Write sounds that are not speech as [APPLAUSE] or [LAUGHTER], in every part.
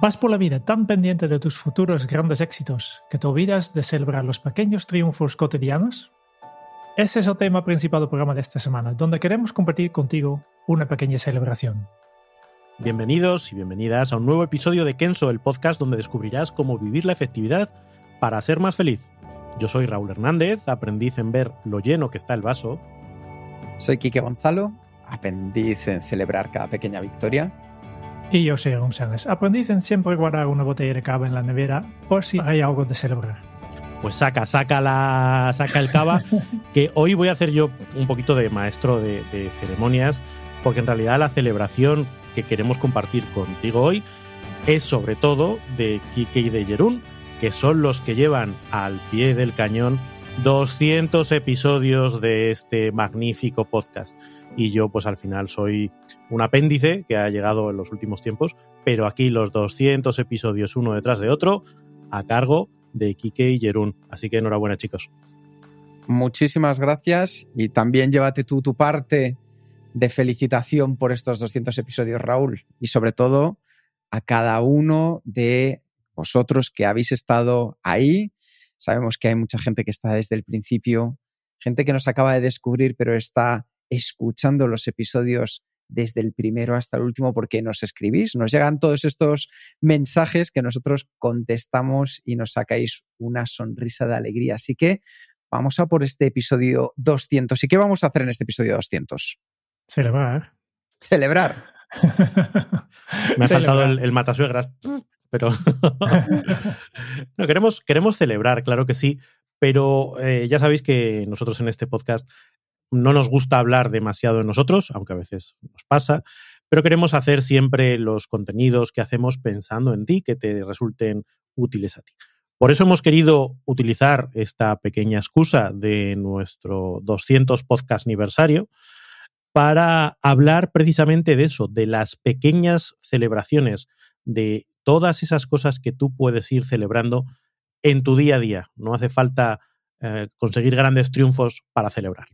Vas por la vida tan pendiente de tus futuros grandes éxitos que te olvidas de celebrar los pequeños triunfos cotidianos? Ese es el tema principal del programa de esta semana, donde queremos compartir contigo una pequeña celebración. Bienvenidos y bienvenidas a un nuevo episodio de Kenso, el podcast donde descubrirás cómo vivir la efectividad para ser más feliz. Yo soy Raúl Hernández, aprendiz en ver lo lleno que está el vaso. Soy Quique Gonzalo, aprendiz en celebrar cada pequeña victoria. Y yo soy González, aprendiz en siempre guardar una botella de cava en la nevera por si hay algo de celebrar. Pues saca, saca la, saca el cava, [LAUGHS] que hoy voy a hacer yo un poquito de maestro de, de ceremonias, porque en realidad la celebración que queremos compartir contigo hoy es sobre todo de Quique y de Jerún, que son los que llevan al pie del cañón 200 episodios de este magnífico podcast. Y yo, pues al final, soy un apéndice que ha llegado en los últimos tiempos, pero aquí los 200 episodios uno detrás de otro a cargo de Kike y Jerún. Así que enhorabuena, chicos. Muchísimas gracias y también llévate tú tu parte de felicitación por estos 200 episodios, Raúl, y sobre todo a cada uno de vosotros que habéis estado ahí. Sabemos que hay mucha gente que está desde el principio, gente que nos acaba de descubrir, pero está escuchando los episodios desde el primero hasta el último porque nos escribís, nos llegan todos estos mensajes que nosotros contestamos y nos sacáis una sonrisa de alegría. Así que vamos a por este episodio 200. ¿Y qué vamos a hacer en este episodio 200? Celebrar. Celebrar. [LAUGHS] Me ha faltado el, el matasuegras, pero [LAUGHS] no, queremos, queremos celebrar, claro que sí, pero eh, ya sabéis que nosotros en este podcast no nos gusta hablar demasiado de nosotros, aunque a veces nos pasa, pero queremos hacer siempre los contenidos que hacemos pensando en ti, que te resulten útiles a ti. Por eso hemos querido utilizar esta pequeña excusa de nuestro 200 podcast aniversario para hablar precisamente de eso, de las pequeñas celebraciones, de todas esas cosas que tú puedes ir celebrando en tu día a día. No hace falta eh, conseguir grandes triunfos para celebrar.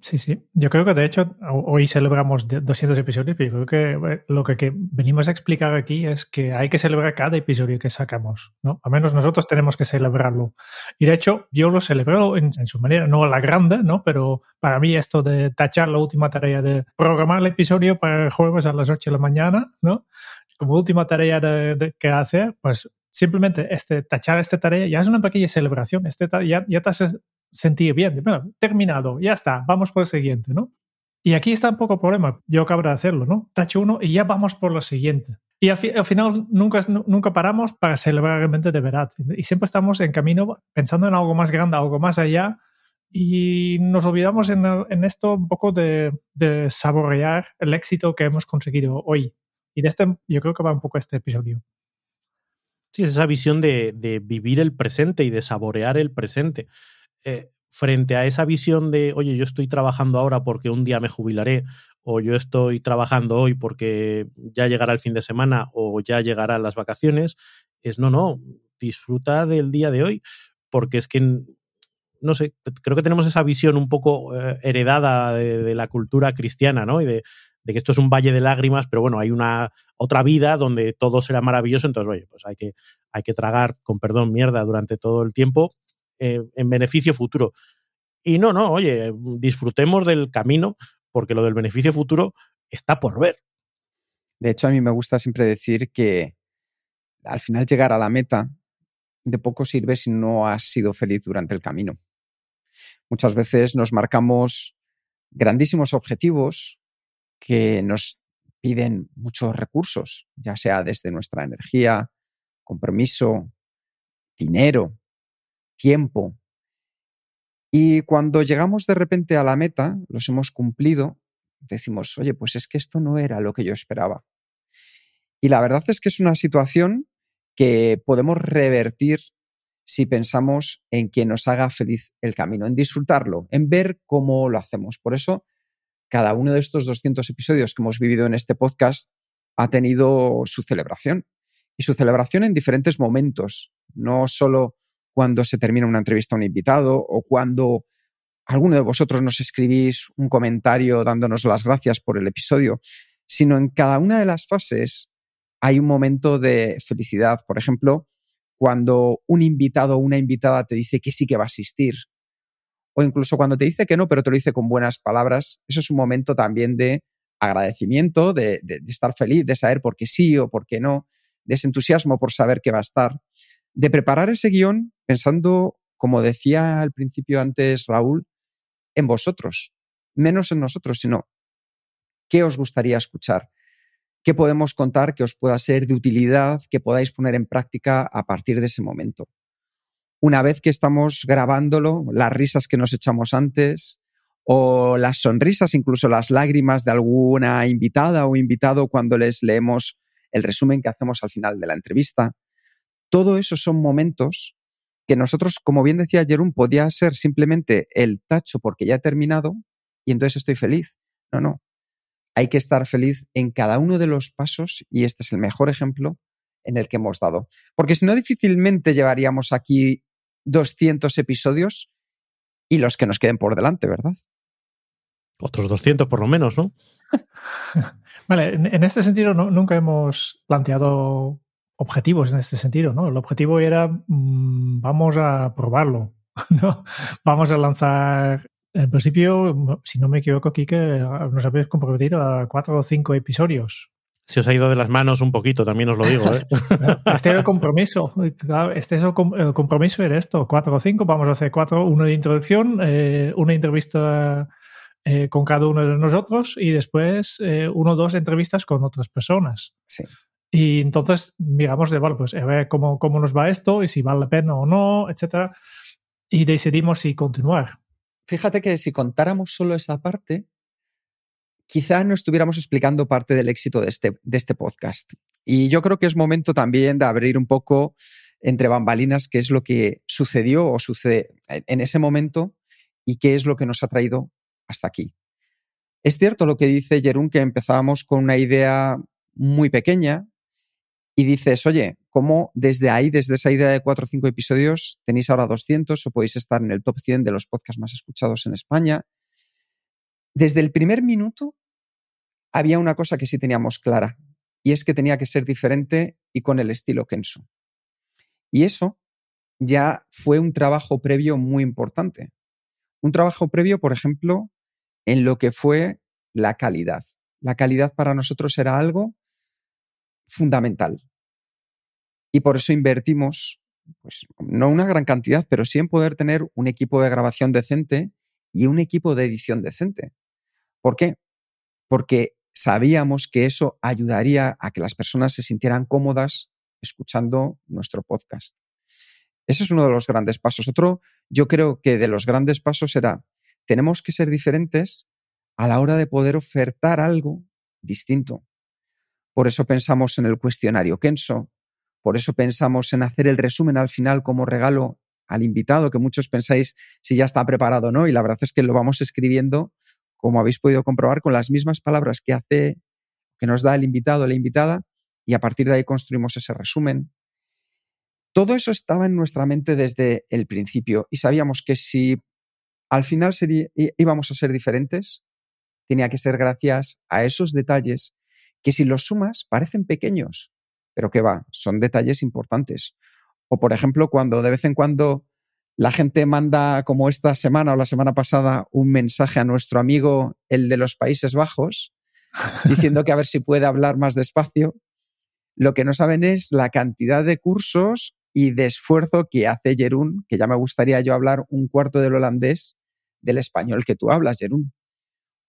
Sí, sí. Yo creo que de hecho hoy celebramos 200 episodios, pero yo creo que eh, lo que, venimos a explicar aquí es que hay que celebrar cada episodio que sacamos, ¿no? Al menos nosotros tenemos que celebrarlo. Y de hecho yo lo celebro en, su manera, no a la grande, ¿no? Pero para mí esto de tachar la última tarea de programar el episodio para el jueves a las 8 de la mañana, ¿no? Como última tarea de, que hacer, pues simplemente este, tachar esta tarea ya es una pequeña celebración. Este, ya, ya te sentir bien. Bueno, terminado, ya está, vamos por el siguiente, ¿no? Y aquí está un poco el problema. Yo acabo de hacerlo, ¿no? Tacho uno y ya vamos por lo siguiente. Y al, fi al, final nunca, nunca paramos para celebrar realmente de verdad. Y siempre estamos en camino pensando en algo más grande, algo más allá. Y nos olvidamos en, en esto un poco de, de, saborear el éxito que hemos conseguido hoy. Y de este, yo creo que va un poco este episodio. Sí, es esa visión de, de vivir el presente y de saborear el presente. Eh, frente a esa visión de, oye, yo estoy trabajando ahora porque un día me jubilaré, o yo estoy trabajando hoy porque ya llegará el fin de semana o ya llegarán las vacaciones, es no, no, disfruta del día de hoy, porque es que, no sé, creo que tenemos esa visión un poco eh, heredada de, la cultura cristiana, ¿no? Y de, de, que esto es un valle de lágrimas, pero bueno, hay una otra vida donde todo será maravilloso, entonces, oye, pues hay que, hay que tragar, con perdón, mierda durante todo el tiempo eh, en beneficio futuro. Y no, no, oye, disfrutemos del camino porque lo del beneficio futuro está por ver. De hecho, a mí me gusta siempre decir que al final llegar a la meta de poco sirve si no has sido feliz durante el camino. Muchas veces nos marcamos grandísimos objetivos que nos piden muchos recursos, ya sea desde nuestra energía, compromiso, dinero, tiempo. Y cuando llegamos de repente a la meta, los hemos cumplido, decimos, oye, pues es que esto no era lo que yo esperaba. Y la verdad es que es una situación que podemos revertir si pensamos en que nos haga feliz el camino, en disfrutarlo, en ver cómo lo hacemos. Por eso, cada uno de estos 200 episodios que hemos vivido en este podcast ha tenido su celebración. Y su celebración en diferentes momentos, no solo cuando se termina una entrevista a un invitado o cuando alguno de vosotros nos escribís un comentario dándonos las gracias por el episodio, sino en cada una de las fases hay un momento de felicidad. Por ejemplo, cuando un invitado o una invitada te dice que sí que va a asistir, o incluso cuando te dice que no, pero te lo dice con buenas palabras, eso es un momento también de agradecimiento, de, estar feliz, de saber por qué sí o por qué no, de ese entusiasmo por saber qué va a estar, de preparar ese guion pensando, como decía al principio antes Raúl, en vosotros, menos en nosotros, sino qué os gustaría escuchar, qué podemos contar que os pueda ser de utilidad, que podáis poner en práctica a partir de ese momento. Una vez que estamos grabándolo, las risas que nos echamos antes, o las sonrisas, incluso las lágrimas de alguna invitada o invitado cuando les leemos el resumen que hacemos al final de la entrevista. Todo eso son momentos que nosotros, como bien decía Jerón, podía ser simplemente el tacho porque ya he terminado y entonces estoy feliz. No, no. Hay que estar feliz en cada uno de los pasos y este es el mejor ejemplo en el que hemos dado. Porque si no, difícilmente llevaríamos aquí 200 episodios y los que nos queden por delante, ¿verdad? Otros 200 por lo menos, ¿no? [LAUGHS] vale, en, este sentido nunca hemos planteado objetivos en este sentido, ¿no? El objetivo era, mm, vamos a probarlo, [LAUGHS] ¿no? Vamos a lanzar, en principio, si no me equivoco aquí, que nos habéis comprometido a cuatro o cinco episodios. Si os ha ido de las manos un poquito, también os lo digo. ¿eh? [LAUGHS] Este era el compromiso. Este es el, compromiso era esto, cuatro o cinco. Vamos a hacer cuatro, uno de introducción, eh, una entrevista eh, con cada uno de nosotros y después eh, uno o dos entrevistas con otras personas. Sí. Y entonces miramos de, bueno, pues a ver cómo, cómo nos va esto y si vale la pena o no, etcétera. Y decidimos si continuar. Fíjate que si contáramos solo esa parte, quizá no estuviéramos explicando parte del éxito de este, de este podcast. Y yo creo que es momento también de abrir un poco entre bambalinas qué es lo que sucedió o sucede en ese momento y qué es lo que nos ha traído hasta aquí. Es cierto lo que dice Jerún, que empezábamos con una idea muy pequeña y dices, oye, ¿cómo desde ahí, desde esa idea de cuatro o cinco episodios, tenéis ahora 200 o podéis estar en el top 100 de los podcasts más escuchados en España? Desde el primer minuto había una cosa que sí teníamos clara y es que tenía que ser diferente y con el estilo Kenso. Y eso ya fue un trabajo previo muy importante. Un trabajo previo, por ejemplo, en lo que fue la calidad. La calidad para nosotros era algo fundamental. Y por eso invertimos, pues no una gran cantidad, pero sí en poder tener un equipo de grabación decente y un equipo de edición decente. ¿Por qué? Porque sabíamos que eso ayudaría a que las personas se sintieran cómodas escuchando nuestro podcast. Ese es uno de los grandes pasos. Otro, yo creo que de los grandes pasos era tenemos que ser diferentes a la hora de poder ofertar algo distinto. Por eso pensamos en el cuestionario Kenso, por eso pensamos en hacer el resumen al final como regalo al invitado, que muchos pensáis si ya está preparado o no, y la verdad es que lo vamos escribiendo, como habéis podido comprobar, con las mismas palabras que hace, que nos da el invitado o la invitada, y a partir de ahí construimos ese resumen. Todo eso estaba en nuestra mente desde el principio y sabíamos que si al final íbamos a ser diferentes, tenía que ser gracias a esos detalles que si los sumas parecen pequeños, pero que va, son detalles importantes. O por ejemplo, cuando de vez en cuando la gente manda, como esta semana o la semana pasada, un mensaje a nuestro amigo, el de los Países Bajos, diciendo que a ver si puede hablar más despacio, lo que no saben es la cantidad de cursos y de esfuerzo que hace Jerún, que ya me gustaría yo hablar un cuarto del holandés del español que tú hablas, Jerún.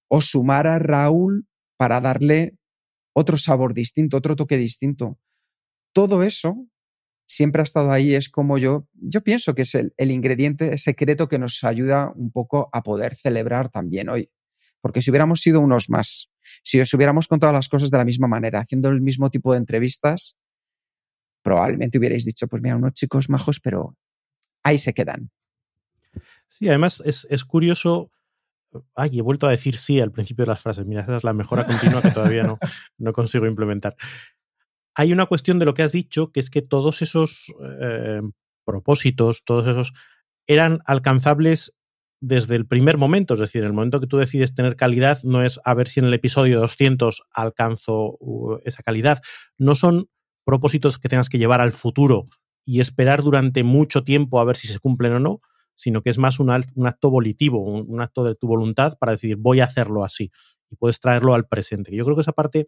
O sumar a Raúl para darle otro sabor distinto, otro toque distinto. Todo eso siempre ha estado ahí, es como yo, yo pienso que es el, el ingrediente secreto que nos ayuda un poco a poder celebrar también hoy. Porque si hubiéramos sido unos más, si os hubiéramos contado las cosas de la misma manera, haciendo el mismo tipo de entrevistas, probablemente hubierais dicho, pues mira, unos chicos majos, pero ahí se quedan. Sí, además es, es curioso. Ay, he vuelto a decir sí al principio de las frases. Mira, esa es la mejora continua que todavía no, [LAUGHS] no consigo implementar. Hay una cuestión de lo que has dicho, que es que todos esos eh, propósitos, todos esos, eran alcanzables desde el primer momento, es decir, el momento que tú decides tener calidad no es a ver si en el episodio 200 alcanzo uh, esa calidad, no son propósitos que tengas que llevar al futuro y esperar durante mucho tiempo a ver si se cumplen o no, sino que es más un, acto volitivo, un, acto de tu voluntad para decir voy a hacerlo así y puedes traerlo al presente. Yo creo que esa parte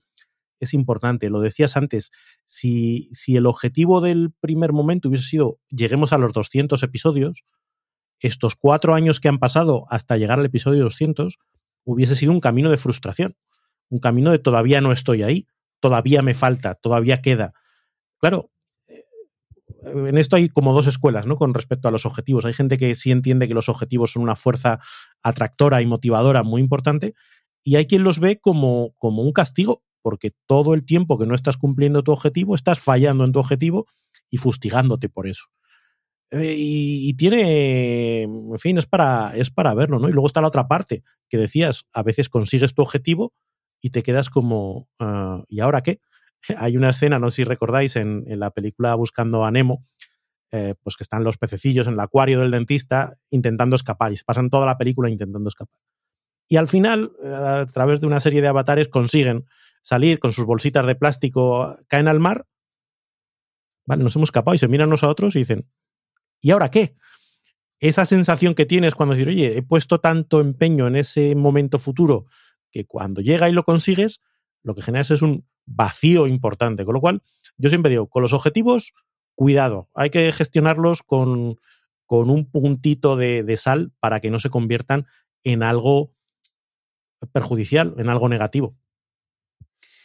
es importante. Lo decías antes, si, si el objetivo del primer momento hubiese sido lleguemos a los 200 episodios, estos cuatro años que han pasado hasta llegar al episodio 200 hubiese sido un camino de frustración, un camino de todavía no estoy ahí, todavía me falta, todavía queda. Claro, eh, en esto hay como dos escuelas, ¿no? Con respecto a los objetivos. Hay gente que sí entiende que los objetivos son una fuerza atractora y motivadora muy importante, y hay quien los ve como, como un castigo, porque todo el tiempo que no estás cumpliendo tu objetivo, estás fallando en tu objetivo y fustigándote por eso. Eh, y, tiene, en fin, es para, es para verlo, ¿no? Y luego está la otra parte, que decías, a veces consigues tu objetivo y te quedas como, uh, ¿y ahora qué? [LAUGHS] Hay una escena, no sé si recordáis, en, en la película Buscando a Nemo, eh, pues que están los pececillos en el acuario del dentista intentando escapar y se pasan toda la película intentando escapar. Y al final, eh, a través de una serie de avatares, consiguen salir con sus bolsitas de plástico, caen al mar, vale, nos hemos escapado y se miran unos a otros y dicen, ¿y ahora qué? Esa sensación que tienes cuando dices, oye, he puesto tanto empeño en ese momento futuro que cuando llega y lo consigues, lo que generas es un vacío importante. Con lo cual, yo siempre digo, con los objetivos, cuidado, hay que gestionarlos con, con un puntito de, de, sal para que no se conviertan en algo perjudicial, en algo negativo.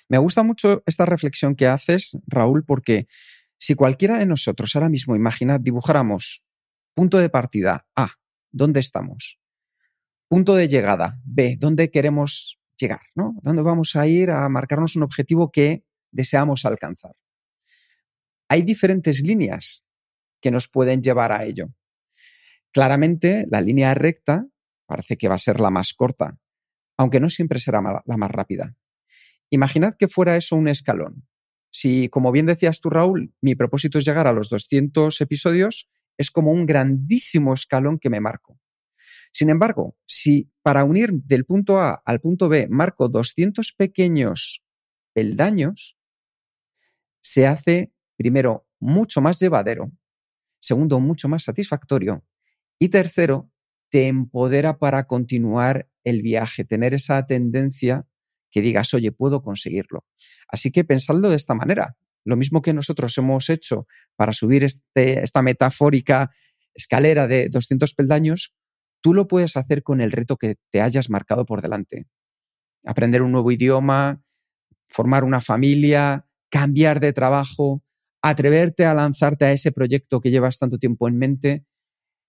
Me gusta mucho esta reflexión que haces, Raúl, porque si cualquiera de nosotros ahora mismo, imaginad, dibujáramos punto de partida A, ¿dónde estamos? Punto de llegada B, ¿dónde queremos llegar? ¿no? ¿Dónde vamos a ir a marcarnos un objetivo que deseamos alcanzar? Hay diferentes líneas que nos pueden llevar a ello. Claramente, la línea recta parece que va a ser la más corta, aunque no siempre será la más rápida. Imaginad que fuera eso un escalón. Si, como bien decías tú, Raúl, mi propósito es llegar a los 200 episodios, es como un grandísimo escalón que me marco. Sin embargo, si para unir del punto A al punto B marco 200 pequeños peldaños, se hace, primero, mucho más llevadero, segundo, mucho más satisfactorio y tercero, te empodera para continuar el viaje, tener esa tendencia que digas, oye, puedo conseguirlo. Así que pensadlo de esta manera. Lo mismo que nosotros hemos hecho para subir este, esta metafórica escalera de 200 peldaños, tú lo puedes hacer con el reto que te hayas marcado por delante. Aprender un nuevo idioma, formar una familia, cambiar de trabajo, atreverte a lanzarte a ese proyecto que llevas tanto tiempo en mente.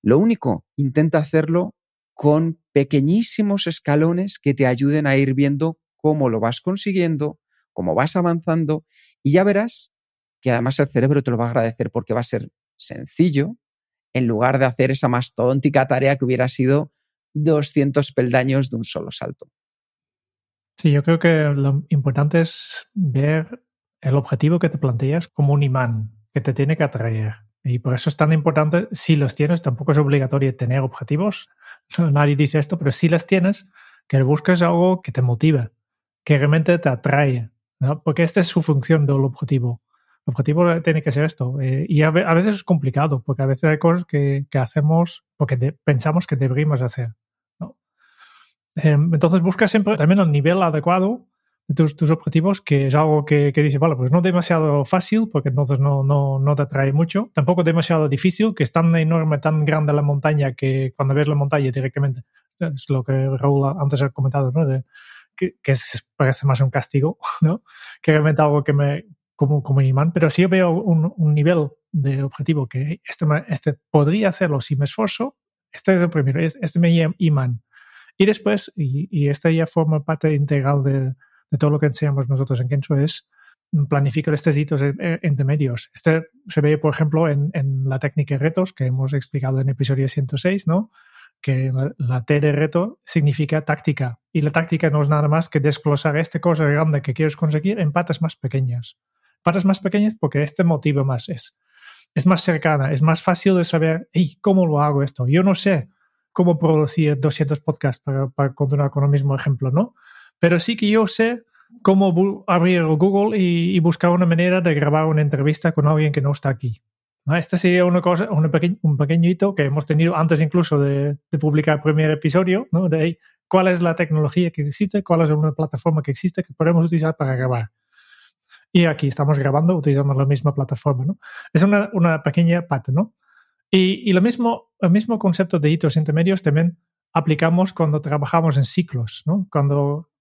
Lo único, intenta hacerlo con pequeñísimos escalones que te ayuden a ir viendo cómo lo vas consiguiendo, cómo vas avanzando y ya verás que además el cerebro te lo va a agradecer porque va a ser sencillo en lugar de hacer esa mastodóntica tarea que hubiera sido 200 peldaños de un solo salto. Sí, yo creo que lo importante es ver el objetivo que te planteas como un imán que te tiene que atraer. Y por eso es tan importante, si los tienes, tampoco es obligatorio tener objetivos. [LAUGHS] Nadie dice esto, pero si los tienes, que busques algo que te motive, que realmente te atrae, ¿no? porque esta es su función del objetivo. El objetivo tiene que ser esto. Eh, y a, veces es complicado, porque a veces hay cosas que, hacemos porque de, pensamos que deberíamos hacer. ¿no? Eh, entonces busca siempre también el nivel adecuado de tus, tus objetivos, que es algo que, que, dice, vale, pues no demasiado fácil, porque entonces no, no, no te atrae mucho. Tampoco demasiado difícil, que es tan enorme, tan grande la montaña que cuando ves la montaña directamente, es lo que Raúl antes ha comentado, ¿no? Que, que es, parece más un castigo, [LAUGHS] ¿no? Que realmente algo que me, como, como imán, pero yo veo un, un nivel de objetivo que este, este, podría hacerlo si me esfuerzo, este es el primero, este me imán. Y después, y, y esta ya forma parte integral de, de, todo lo que enseñamos nosotros en Kenso, es planificar estos hitos intermedios. Este se ve, por ejemplo, en, en, la técnica de retos que hemos explicado en episodio 106, ¿no? Que la T de reto significa táctica. Y la táctica no es nada más que desglosar esta cosa grande que quieres conseguir en patas más pequeñas. Patas más pequeñas porque este motivo más es, es más cercana, es más fácil de saber, hey, ¿cómo lo hago esto? Yo no sé cómo producir 200 podcasts para, para continuar con el mismo ejemplo, ¿no? Pero sí que yo sé cómo abrir Google y, y buscar una manera de grabar una entrevista con alguien que no está aquí. Este sería una cosa, un, pequeño, un pequeño hito que hemos tenido antes incluso de, de, publicar el primer episodio, ¿no? de cuál es la tecnología que existe, cuál es una plataforma que existe que podemos utilizar para grabar. Y aquí estamos grabando utilizando la misma plataforma. ¿no? Es una, una pequeña parte. ¿no? Y, y lo mismo, el mismo concepto de hitos intermedios también aplicamos cuando trabajamos en ciclos. ¿no? Cuando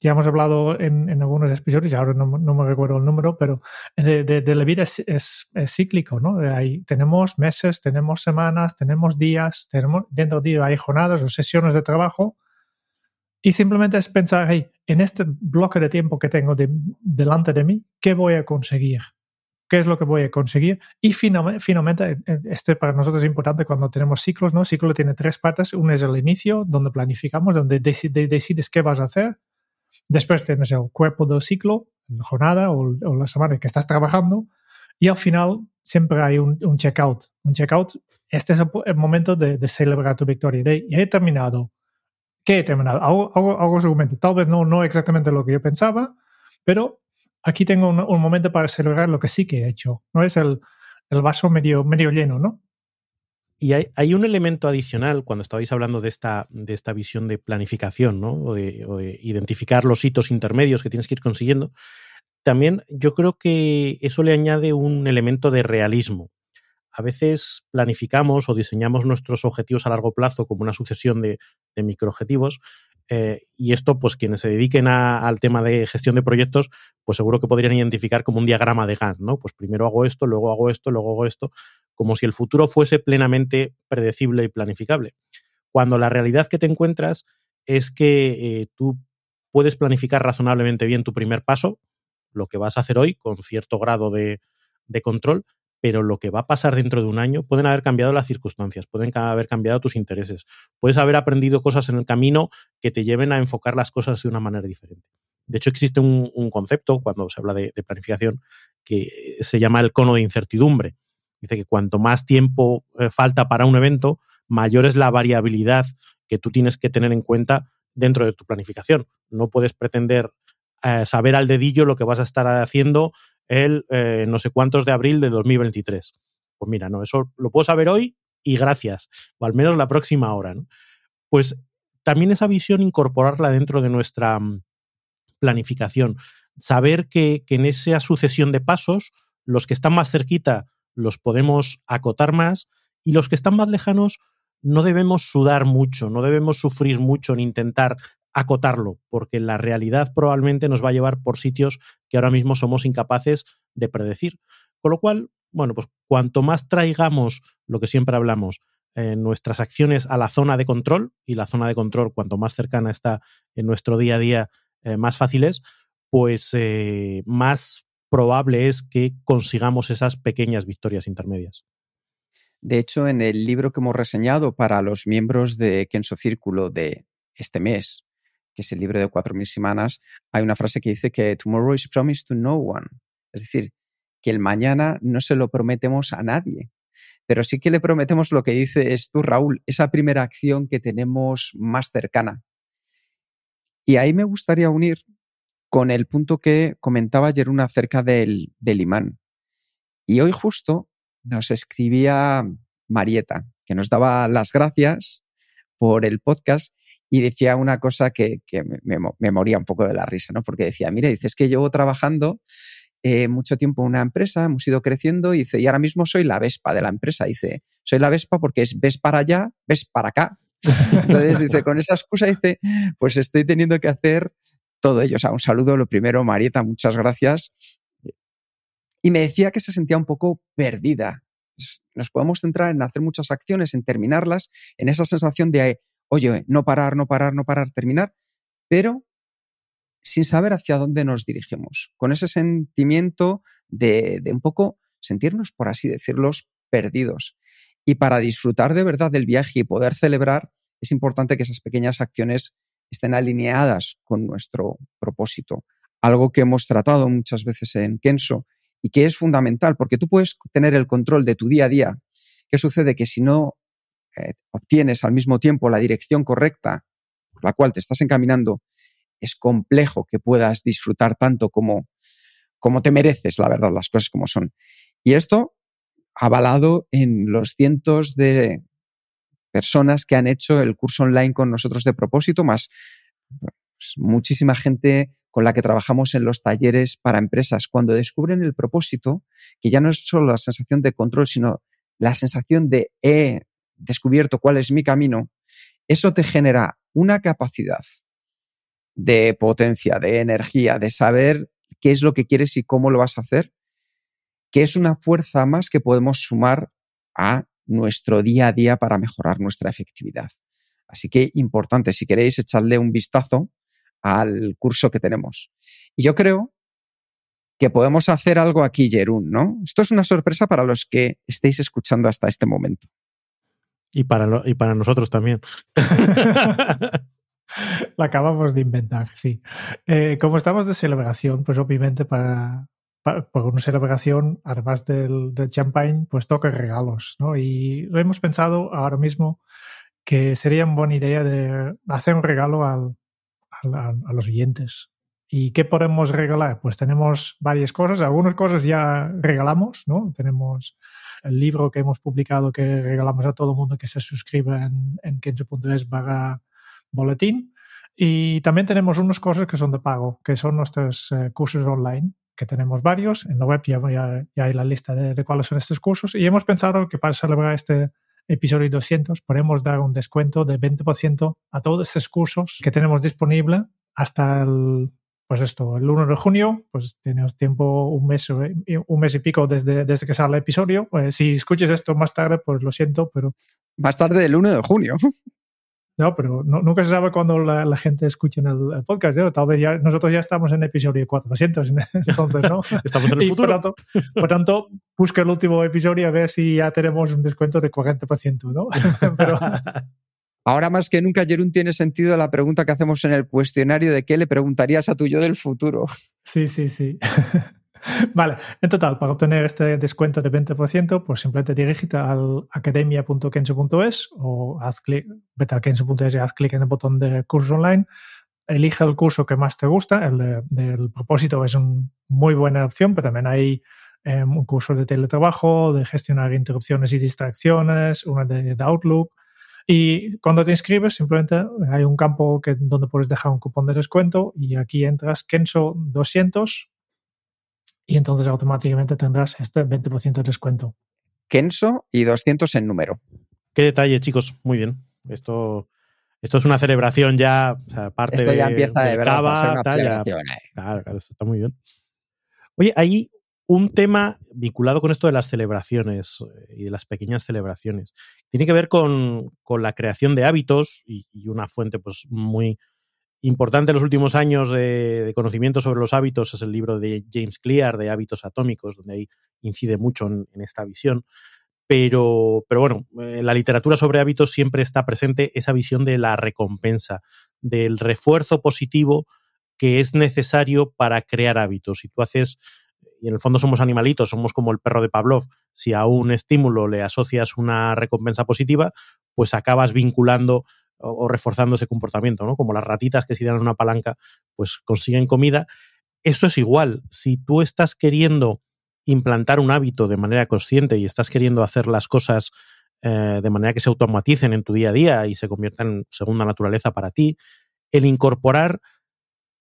ya hemos hablado en, en algunos episodios, ahora no, no, me recuerdo el número, pero de, de, de la vida es, es, es, cíclico, ¿no? Ahí tenemos meses, tenemos semanas, tenemos días, tenemos, dentro de hay jornadas o sesiones de trabajo, y simplemente es pensar, hey, en este bloque de tiempo que tengo de, delante de mí, ¿qué voy a conseguir? ¿Qué es lo que voy a conseguir? Y finalmente, finalmente, este para nosotros es importante cuando tenemos ciclos, ¿no? ciclo tiene tres partes. Uno es el inicio, donde planificamos, donde decides qué vas a hacer Después tienes el cuerpo del ciclo, la jornada o, o la semana que estás trabajando. Y al final siempre hay un, un checkout. Un checkout, este es el, momento de, celebrar tu victoria. De, he terminado. ¿Qué he terminado? Hago, hago, hago seguramente. Tal vez no, no exactamente lo que yo pensaba, pero aquí tengo un, un, momento para celebrar lo que sí que he hecho. No es el, el vaso medio, medio lleno, ¿no? Y hay, un elemento adicional cuando estabais hablando de esta, de esta visión de planificación, ¿no? O de, identificar los hitos intermedios que tienes que ir consiguiendo. También yo creo que eso le añade un elemento de realismo. A veces planificamos o diseñamos nuestros objetivos a largo plazo como una sucesión de, de microobjetivos, eh, y esto, pues quienes se dediquen a, al tema de gestión de proyectos, pues seguro que podrían identificar como un diagrama de Gantt, ¿no? Pues primero hago esto, luego hago esto, luego hago esto, como si el futuro fuese plenamente predecible y planificable. Cuando la realidad que te encuentras es que eh, tú puedes planificar razonablemente bien tu primer paso, lo que vas a hacer hoy, con cierto grado de, de control, pero lo que va a pasar dentro de un año pueden haber cambiado las circunstancias, pueden haber cambiado tus intereses, puedes haber aprendido cosas en el camino que te lleven a enfocar las cosas de una manera diferente. De hecho, existe un, concepto cuando se habla de, planificación que se llama el cono de incertidumbre. Dice que cuanto más tiempo eh, falta para un evento, mayor es la variabilidad que tú tienes que tener en cuenta dentro de tu planificación. No puedes pretender eh, saber al dedillo lo que vas a estar haciendo el eh, no sé cuántos de abril de 2023. Pues mira, no, eso lo puedo saber hoy y gracias, o al menos la próxima hora. Pues también esa visión incorporarla dentro de nuestra mm, planificación, saber que, que en esa sucesión de pasos, los que están más cerquita los podemos acotar más y los que están más lejanos no debemos sudar mucho, no debemos sufrir mucho en intentar acotarlo, porque la realidad probablemente nos va a llevar por sitios que ahora mismo somos incapaces de predecir. Con lo cual, bueno, pues cuanto más traigamos lo que siempre hablamos, eh, nuestras acciones a la zona de control, y la zona de control cuanto más cercana está en nuestro día a día, eh, más fácil es, pues eh, más probable es que consigamos esas pequeñas victorias intermedias. De hecho, en el libro que hemos reseñado para los miembros de Kenso Círculo de este mes, que es el libro de 4.000 semanas, hay una frase que dice que tomorrow is promised to no one. Es decir, que el mañana no se lo prometemos a nadie, pero sí que le prometemos lo que dices tú, Raúl, esa primera acción que tenemos más cercana. Y ahí me gustaría unir con el punto que comentaba ayer una acerca del, del imán. Y hoy justo nos escribía Marieta, que nos daba las gracias por el podcast y decía una cosa que, que me, me, moría un poco de la risa, ¿no? Porque decía, mire, dices que llevo trabajando eh, mucho tiempo en una empresa, hemos ido creciendo y dice, y ahora mismo soy la Vespa de la empresa. Dice, soy la Vespa porque es ves para allá, ves para acá. [LAUGHS] Entonces dice, con esa excusa dice, pues estoy teniendo que hacer todo ello. O sea, un saludo, lo primero, Marieta, muchas gracias. Y me decía que se sentía un poco perdida. Nos podemos centrar en hacer muchas acciones, en terminarlas, en esa sensación de, oye, no parar, no parar, no parar, terminar, pero sin saber hacia dónde nos dirigimos, con ese sentimiento de, de un poco sentirnos, por así decirlo, perdidos. Y para disfrutar de verdad del viaje y poder celebrar, es importante que esas pequeñas acciones estén alineadas con nuestro propósito. Algo que hemos tratado muchas veces en Kenso y que es fundamental, porque tú puedes tener el control de tu día a día. ¿Qué sucede? Que si no eh, obtienes al mismo tiempo la dirección correcta por la cual te estás encaminando, es complejo que puedas disfrutar tanto como, como te mereces, la verdad, las cosas como son. Y esto avalado en los cientos de personas que han hecho el curso online con nosotros de propósito, más pues, muchísima gente con la que trabajamos en los talleres para empresas. Cuando descubren el propósito, que ya no es solo la sensación de control, sino la sensación de he descubierto cuál es mi camino, eso te genera una capacidad de potencia, de energía, de saber qué es lo que quieres y cómo lo vas a hacer, que es una fuerza más que podemos sumar a nuestro día a día para mejorar nuestra efectividad. Así que importante, si queréis echarle un vistazo al curso que tenemos. Y yo creo que podemos hacer algo aquí, Jerún, ¿no? Esto es una sorpresa para los que estéis escuchando hasta este momento. Y para, y para nosotros también. [LAUGHS] La acabamos de inventar, sí. Eh, como estamos de celebración, pues obviamente para, por una celebración, además del, del champagne, pues toca regalos, ¿no? Y lo hemos pensado ahora mismo que sería una buena idea de hacer un regalo al, a los oyentes. ¿Y qué podemos regalar? Pues tenemos varias cosas. Algunas cosas ya regalamos, ¿no? Tenemos el libro que hemos publicado que regalamos a todo el mundo que se suscriba en, en kenzo.es barra boletín. Y también tenemos unas cosas que son de pago, que son nuestros eh, cursos online que tenemos varios. En la web ya, ya, hay la lista de, cuáles son estos cursos y hemos pensado que para celebrar este episodio 200 podemos dar un descuento de 20% a todos estos cursos que tenemos disponible hasta el, pues esto, el 1 de junio, pues tenemos tiempo un mes, un mes y pico desde, desde que sale el episodio. Pues si escuches esto más tarde, pues lo siento, pero... Más tarde del 1 de junio. No, pero nunca se sabe cuándo la, gente escuche el, podcast. Tal vez ya nosotros ya estamos en episodio 400, entonces, ¿no? [LAUGHS] estamos en el futuro. Por tanto, busca el último episodio a ver si ya tenemos un descuento de 40%, ¿no? [LAUGHS] Ahora más que nunca, Jerún, tiene sentido la pregunta que hacemos en el cuestionario de qué le preguntarías a tu yo del futuro. Sí, sí, sí. Vale, en total, para obtener este descuento de 20%, pues simplemente dirígete al academia.kenso.es o haz clic, vete al kenso.es y haz clic en el botón de curso online. Elige el curso que más te gusta. El del propósito es una muy buena opción, pero también hay em, un curso de teletrabajo, de gestionar interrupciones y distracciones, una de, de Outlook. Y cuando te inscribes, simplemente hay un campo donde puedes dejar un cupón de descuento y aquí entras Kenso 200 y entonces automáticamente tendrás este 20% de descuento. Kenso y 200 en número. Qué detalle, chicos. Muy bien. Esto, esto es una celebración ya, o parte Esto ya empieza de, verdad a ser una celebración. Eh. Claro, claro, esto está muy bien. Oye, hay un tema vinculado con esto de las celebraciones eh, y de las pequeñas celebraciones. Tiene que ver con, con la creación de hábitos y, y, una fuente pues muy importante en los últimos años de, conocimiento sobre los hábitos es el libro de James Clear, de Hábitos Atómicos, donde ahí incide mucho en, esta visión. Pero, pero bueno, en la literatura sobre hábitos siempre está presente esa visión de la recompensa, del refuerzo positivo que es necesario para crear hábitos. Si tú haces, y en el fondo somos animalitos, somos como el perro de Pavlov, si a un estímulo le asocias una recompensa positiva, pues acabas vinculando o, reforzando ese comportamiento, ¿no? Como las ratitas que si dan una palanca, pues consiguen comida. Esto es igual. Si tú estás queriendo implantar un hábito de manera consciente y estás queriendo hacer las cosas eh, de manera que se automaticen en tu día a día y se conviertan en segunda naturaleza para ti, el incorporar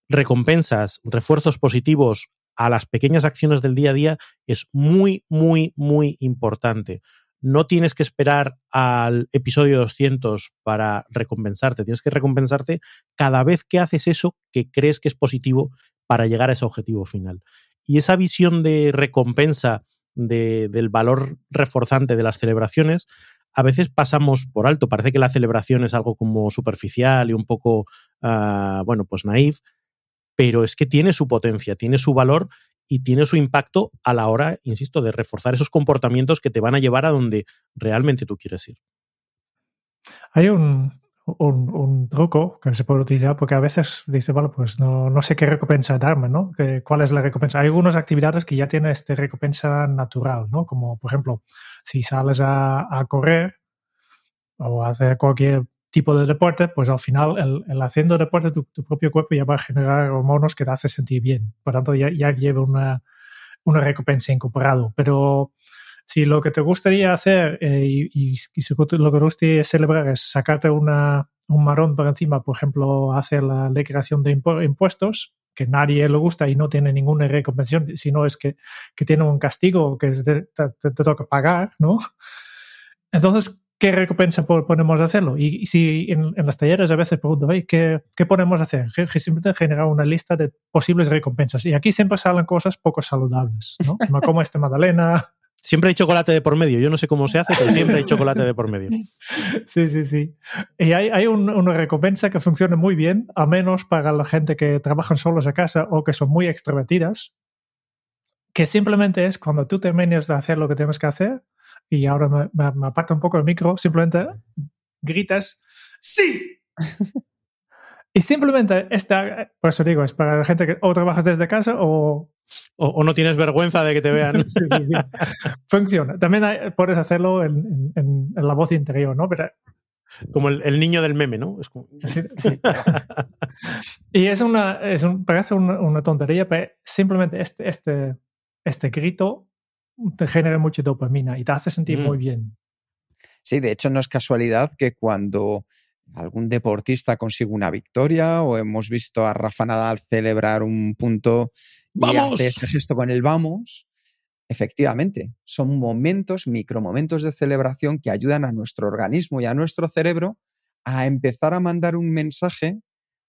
recompensas, refuerzos positivos a las pequeñas acciones del día a día es muy, muy, muy importante no tienes que esperar al episodio 200 para recompensarte, tienes que recompensarte cada vez que haces eso que crees que es positivo para llegar a ese objetivo final. Y esa visión de recompensa, del valor reforzante de las celebraciones, a veces pasamos por alto. Parece que la celebración es algo como superficial y un poco, ah, bueno, pues naif, pero es que tiene su potencia, tiene su valor y tiene su impacto a la hora, insisto, de reforzar esos comportamientos que te van a llevar a donde realmente tú quieres ir. Hay un, un, truco que se puede utilizar porque a veces dice, bueno, pues no, no sé qué recompensa darme, ¿no? ¿Cuál es la recompensa? Hay algunas actividades que ya tienen este recompensa natural, ¿no? Como, por ejemplo, si sales a, a correr o a hacer cualquier tipo de deporte, pues al final el, haciendo deporte tu, propio cuerpo ya va a generar hormonas que te hace sentir bien. Por tanto, ya, ya lleva una, una recompensa incorporado. Pero si lo que te gustaría hacer eh, y, y, lo que te gustaría celebrar es sacarte una, un marón por encima, por ejemplo, hacer la declaración de impuestos, que nadie le gusta y no tiene ninguna recompensa, sino es que, que tiene un castigo que te, te, toca pagar, ¿no? Entonces, ¿qué recompensa ponemos a hacerlo? Y, si en, en, los talleres a veces pregunto, ¿qué, ¿qué ponemos a hacer? Simplemente generar una lista de posibles recompensas. Y aquí siempre salen cosas poco saludables, ¿no? [LAUGHS] Como este Magdalena, Siempre hay chocolate de por medio. Yo no sé cómo se hace, pero siempre hay chocolate de por medio. [LAUGHS] Sí, sí, sí. Y hay, hay una recompensa que funciona muy bien, a menos para la gente que trabajan solos a casa o que son muy extrovertidas, que simplemente es cuando tú termines de hacer lo que tienes que hacer, y ahora me, me, aparta un poco el micro, simplemente gritas, ¡Sí! y simplemente esta, por eso digo, es para la gente que o trabajas desde casa o o, no tienes vergüenza de que te vean. [LAUGHS] sí, sí, sí. Funciona. También puedes hacerlo en, la voz interior, ¿no? Pero, como el, niño del meme, ¿no? Sí, sí. y es una, es un, parece una, tontería, pero simplemente este, este, este grito te genera mucha dopamina y te hace sentir muy mm. bien. Sí, de hecho no es casualidad que cuando algún deportista consigue una victoria o hemos visto a Rafa Nadal celebrar un punto ¡Vamos! y hace gesto con el vamos, efectivamente, son momentos, micromomentos de celebración que ayudan a nuestro organismo y a nuestro cerebro a empezar a mandar un mensaje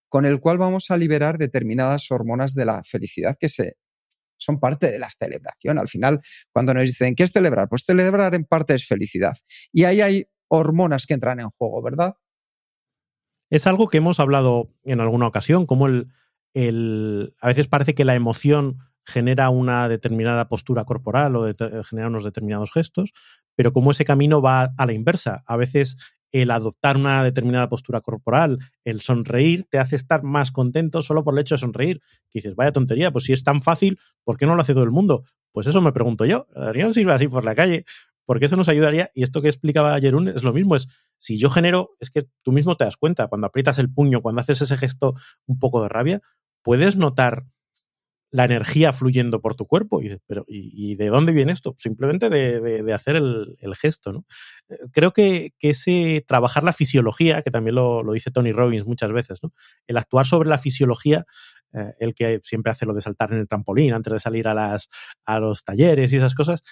con el cual vamos a liberar determinadas hormonas de la felicidad que se, son parte de la celebración. Al final, cuando nos dicen, ¿qué es celebrar? Pues celebrar en parte es felicidad. Y ahí hay hormonas que entran en juego, ¿verdad? Es algo que hemos hablado en alguna ocasión, como el, a veces parece que la emoción genera una determinada postura corporal o genera unos determinados gestos, pero como ese camino va a la inversa. A veces el adoptar una determinada postura corporal, el sonreír, te hace estar más contento solo por el hecho de sonreír. Que dices, vaya tontería, pues si es tan fácil, ¿por qué no lo hace todo el mundo? Pues eso me pregunto yo. ¿Deberíamos sirve así por la calle? Porque eso nos ayudaría. Y esto que explicaba Jerún es lo mismo, es si yo genero, es que tú mismo te das cuenta, cuando aprietas el puño, cuando haces ese gesto un poco de rabia, puedes notar la energía fluyendo por tu cuerpo. Y pero ¿y, de dónde viene esto? Simplemente de, hacer el, gesto. ¿no? Eh, creo que, ese trabajar la fisiología, que también lo, dice Tony Robbins muchas veces, ¿no? el actuar sobre la fisiología, eh, el que siempre hace lo de saltar en el trampolín antes de salir a, las, a los talleres y esas cosas,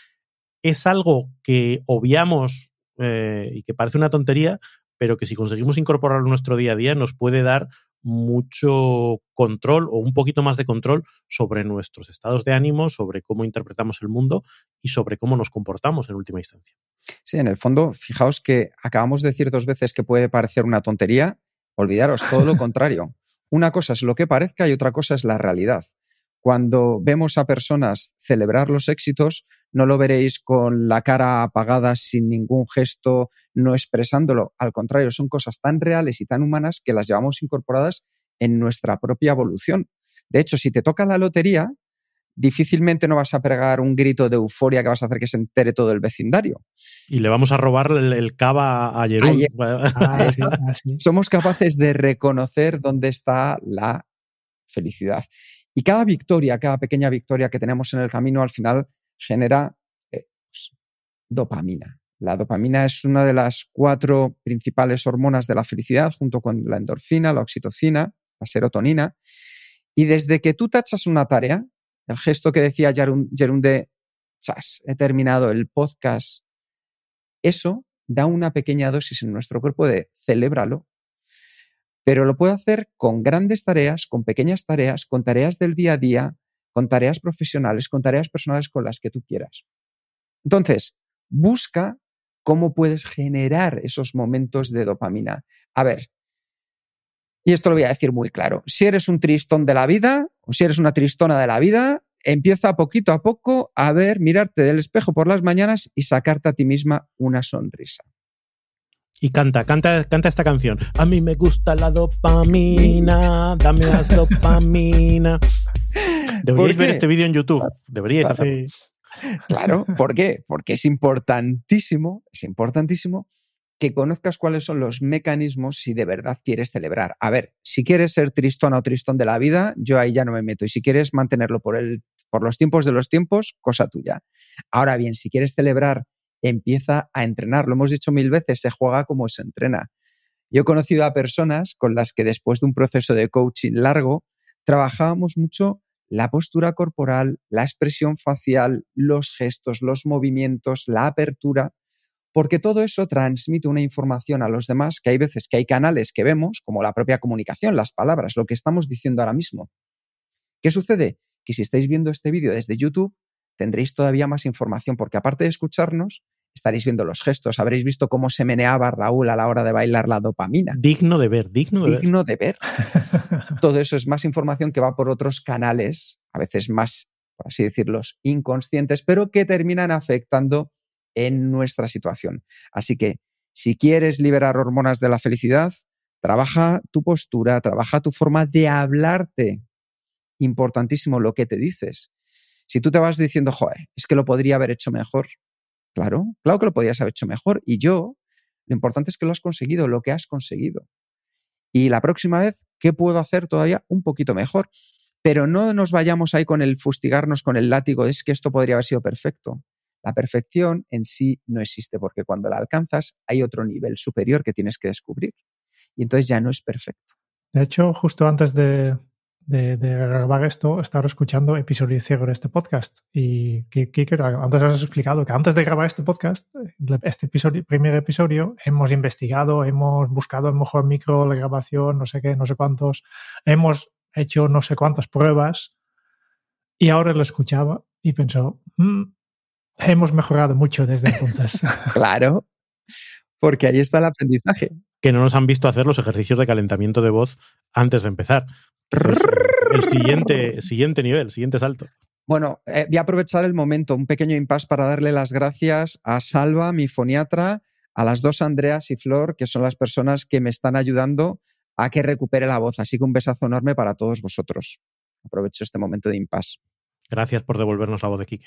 es algo que obviamos eh, y que parece una tontería, pero que si conseguimos incorporarlo en nuestro día a día nos puede dar mucho control o un poquito más de control sobre nuestros estados de ánimo, sobre cómo interpretamos el mundo y sobre cómo nos comportamos en última instancia. Sí, en el fondo, fijaos que acabamos de decir dos veces que puede parecer una tontería, olvidaros todo lo [LAUGHS] contrario. Una cosa es lo que parezca y otra cosa es la realidad. Cuando vemos a personas celebrar los éxitos, no lo veréis con la cara apagada, sin ningún gesto, no expresándolo. Al contrario, son cosas tan reales y tan humanas que las llevamos incorporadas en nuestra propia evolución. De hecho, si te toca la lotería, difícilmente no vas a pegar un grito de euforia que vas a hacer que se entere todo el vecindario. Y le vamos a robar el, cava a Jerón. [LAUGHS] Ah, Somos capaces de reconocer dónde está la felicidad. Y cada victoria, cada pequeña victoria que tenemos en el camino, al final genera eh, pues, dopamina. La dopamina es una de las cuatro principales hormonas de la felicidad, junto con la endorfina, la oxitocina, la serotonina. Y desde que tú tachas una tarea, el gesto que decía Jerún de, chas, he terminado el podcast, eso da una pequeña dosis en nuestro cuerpo de celébralo, pero lo puedo hacer con grandes tareas, con pequeñas tareas, con tareas del día a día, con tareas profesionales, con tareas personales con las que tú quieras. Entonces, busca cómo puedes generar esos momentos de dopamina. A ver, y esto lo voy a decir muy claro, si eres un tristón de la vida o si eres una tristona de la vida, empieza poquito a poco a ver, mirarte del espejo por las mañanas y sacarte a ti misma una sonrisa. Y canta, canta, canta esta canción. A mí me gusta la dopamina, dame la [LAUGHS] dopamina. Deberíais ver este vídeo en YouTube. Deberíais hacerlo. Claro, ¿por qué? Porque es importantísimo, es importantísimo que conozcas cuáles son los mecanismos si de verdad quieres celebrar. A ver, si quieres ser tristón o tristón de la vida, yo ahí ya no me meto. Y si quieres mantenerlo por, el, por los tiempos de los tiempos, cosa tuya. Ahora bien, si quieres celebrar empieza a entrenar. Lo hemos dicho mil veces, se juega como se entrena. Yo he conocido a personas con las que después de un proceso de coaching largo, trabajábamos mucho la postura corporal, la expresión facial, los gestos, los movimientos, la apertura, porque todo eso transmite una información a los demás que hay veces que hay canales que vemos, como la propia comunicación, las palabras, lo que estamos diciendo ahora mismo. ¿Qué sucede? Que si estáis viendo este vídeo desde YouTube, tendréis todavía más información, porque aparte de escucharnos, estaréis viendo los gestos, habréis visto cómo se meneaba Raúl a la hora de bailar la dopamina. Digno de ver, digno de digno de ver. [LAUGHS] Todo eso es más información que va por otros canales, a veces más, por así decirlo, inconscientes, pero que terminan afectando en nuestra situación. Así que si quieres liberar hormonas de la felicidad, trabaja tu postura, trabaja tu forma de hablarte. Importantísimo lo que te dices. Si tú te vas diciendo, joder, es que lo podría haber hecho mejor, Claro, claro que lo podías haber hecho mejor. Y yo, lo importante es que lo has conseguido, lo que has conseguido. Y la próxima vez, ¿qué puedo hacer todavía un poquito mejor? Pero no nos vayamos ahí con el fustigarnos con el látigo, es que esto podría haber sido perfecto. La perfección en sí no existe porque cuando la alcanzas hay otro nivel superior que tienes que descubrir. Y entonces ya no es perfecto. De hecho, justo antes de, de, grabar esto, estaba escuchando episodio ciego de este podcast. Y que, antes has explicado que antes de grabar este podcast, este episodio, primer episodio, hemos investigado, hemos buscado el mejor micro, la grabación, no sé qué, no sé cuántos, hemos hecho no sé cuántas pruebas. Y ahora lo escuchaba y pensó, mm, hemos mejorado mucho desde entonces. [LAUGHS] claro, porque ahí está el aprendizaje. Que no nos han visto hacer los ejercicios de calentamiento de voz antes de empezar. el siguiente, siguiente nivel, siguiente salto. Bueno, eh, voy a aprovechar el momento, un pequeño impasse para darle las gracias a Salva, mi foniatra, a las dos Andreas y Flor, que son las personas que me están ayudando a que recupere la voz. Así que un besazo enorme para todos vosotros. Aprovecho este momento de impasse. Gracias por devolvernos la voz de Kike.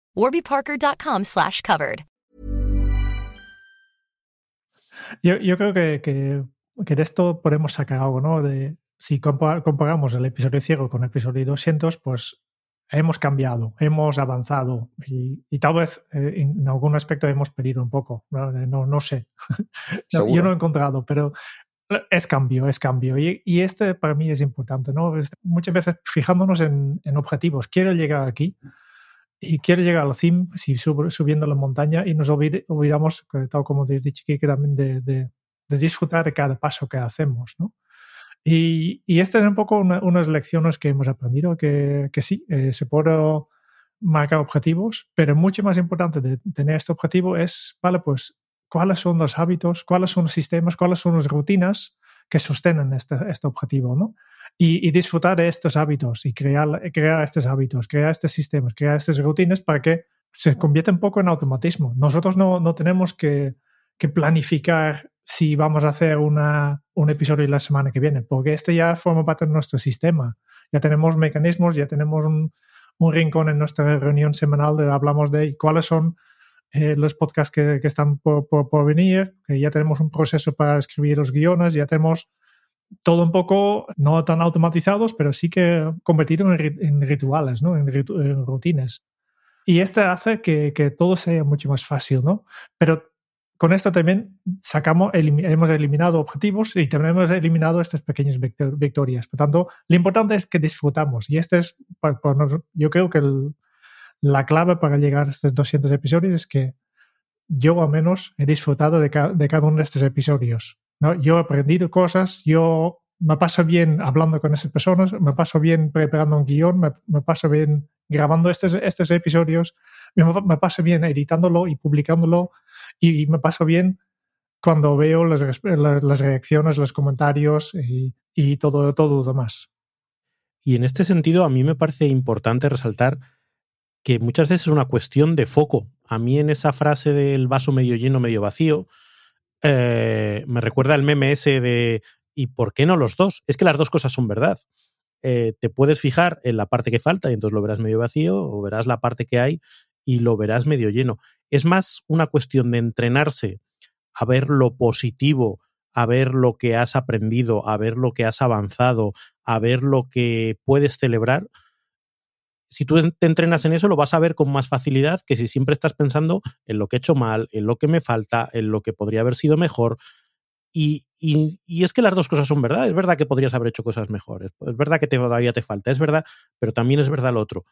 warbyparker.com slash covered. Yo, yo creo que, que, que, de esto podemos sacar algo, ¿no? De, si comparamos el episodio ciego con el episodio 200, pues hemos cambiado, hemos avanzado y, y tal vez eh, en, algún aspecto hemos perdido un poco. No, no, no sé. [LAUGHS] no, yo no he encontrado, pero es cambio, es cambio. Y, y este para mí es importante, ¿no? Es, muchas veces fijándonos en, en objetivos. Quiero llegar aquí y quiere llegar al CIM si subiendo la montaña y nos olvidamos, tal como te dicho que también de, de, de, disfrutar de cada paso que hacemos, ¿no? Y, y estas son un poco unas lecciones que hemos aprendido, que, que sí, eh, se puede marcar objetivos, pero mucho más importante de tener este objetivo es, vale, pues, cuáles son los hábitos, cuáles son los sistemas, cuáles son las rutinas que sostienen este, este objetivo, ¿no? Y, disfrutar de estos hábitos y crear, crear estos hábitos, crear estos sistemas, crear estas rutinas para que se convierta poco en automatismo. Nosotros no, no tenemos que, planificar si vamos a hacer un episodio la semana que viene, porque este ya forma parte de nuestro sistema. Ya tenemos mecanismos, ya tenemos un, un rincón en nuestra reunión semanal de hablamos de cuáles son eh, los podcasts que, que están por, por, por, venir, que ya tenemos un proceso para escribir los guiones, ya tenemos todo un poco, no tan automatizados, pero sí que convertido en, en rituales, ¿no? en, en, rutinas. Y esto hace que, que, todo sea mucho más fácil, ¿no? Pero con esto también sacamos, elim hemos eliminado objetivos y también hemos eliminado estas pequeñas victorias. Por tanto, lo importante es que disfrutamos. Y este es, yo creo que el, la clave para llegar a estos 200 episodios es que yo al menos he disfrutado de, ca de cada uno de estos episodios. ¿no? Yo he aprendido cosas, yo me paso bien hablando con esas personas, me paso bien preparando un guion, me, me paso bien grabando estos, estos episodios, me, me, paso bien editándolo y publicándolo y, me paso bien cuando veo las, las reacciones, los comentarios y, y todo, todo lo demás. Y en este sentido, a mí me parece importante resaltar que muchas veces es una cuestión de foco. A mí en esa frase del vaso medio lleno, medio vacío, eh, me recuerda el meme ese de ¿y por qué no los dos? Es que las dos cosas son verdad. Eh, te puedes fijar en la parte que falta y entonces lo verás medio vacío, o verás la parte que hay y lo verás medio lleno. Es más una cuestión de entrenarse a ver lo positivo, a ver lo que has aprendido, a ver lo que has avanzado, a ver lo que puedes celebrar, si tú te entrenas en eso, lo vas a ver con más facilidad que si siempre estás pensando en lo que he hecho mal, en lo que me falta, en lo que podría haber sido mejor. Y, y, es que las dos cosas son verdad. Es verdad que podrías haber hecho cosas mejores. Es verdad que te, todavía te falta. Es verdad, pero también es verdad lo otro.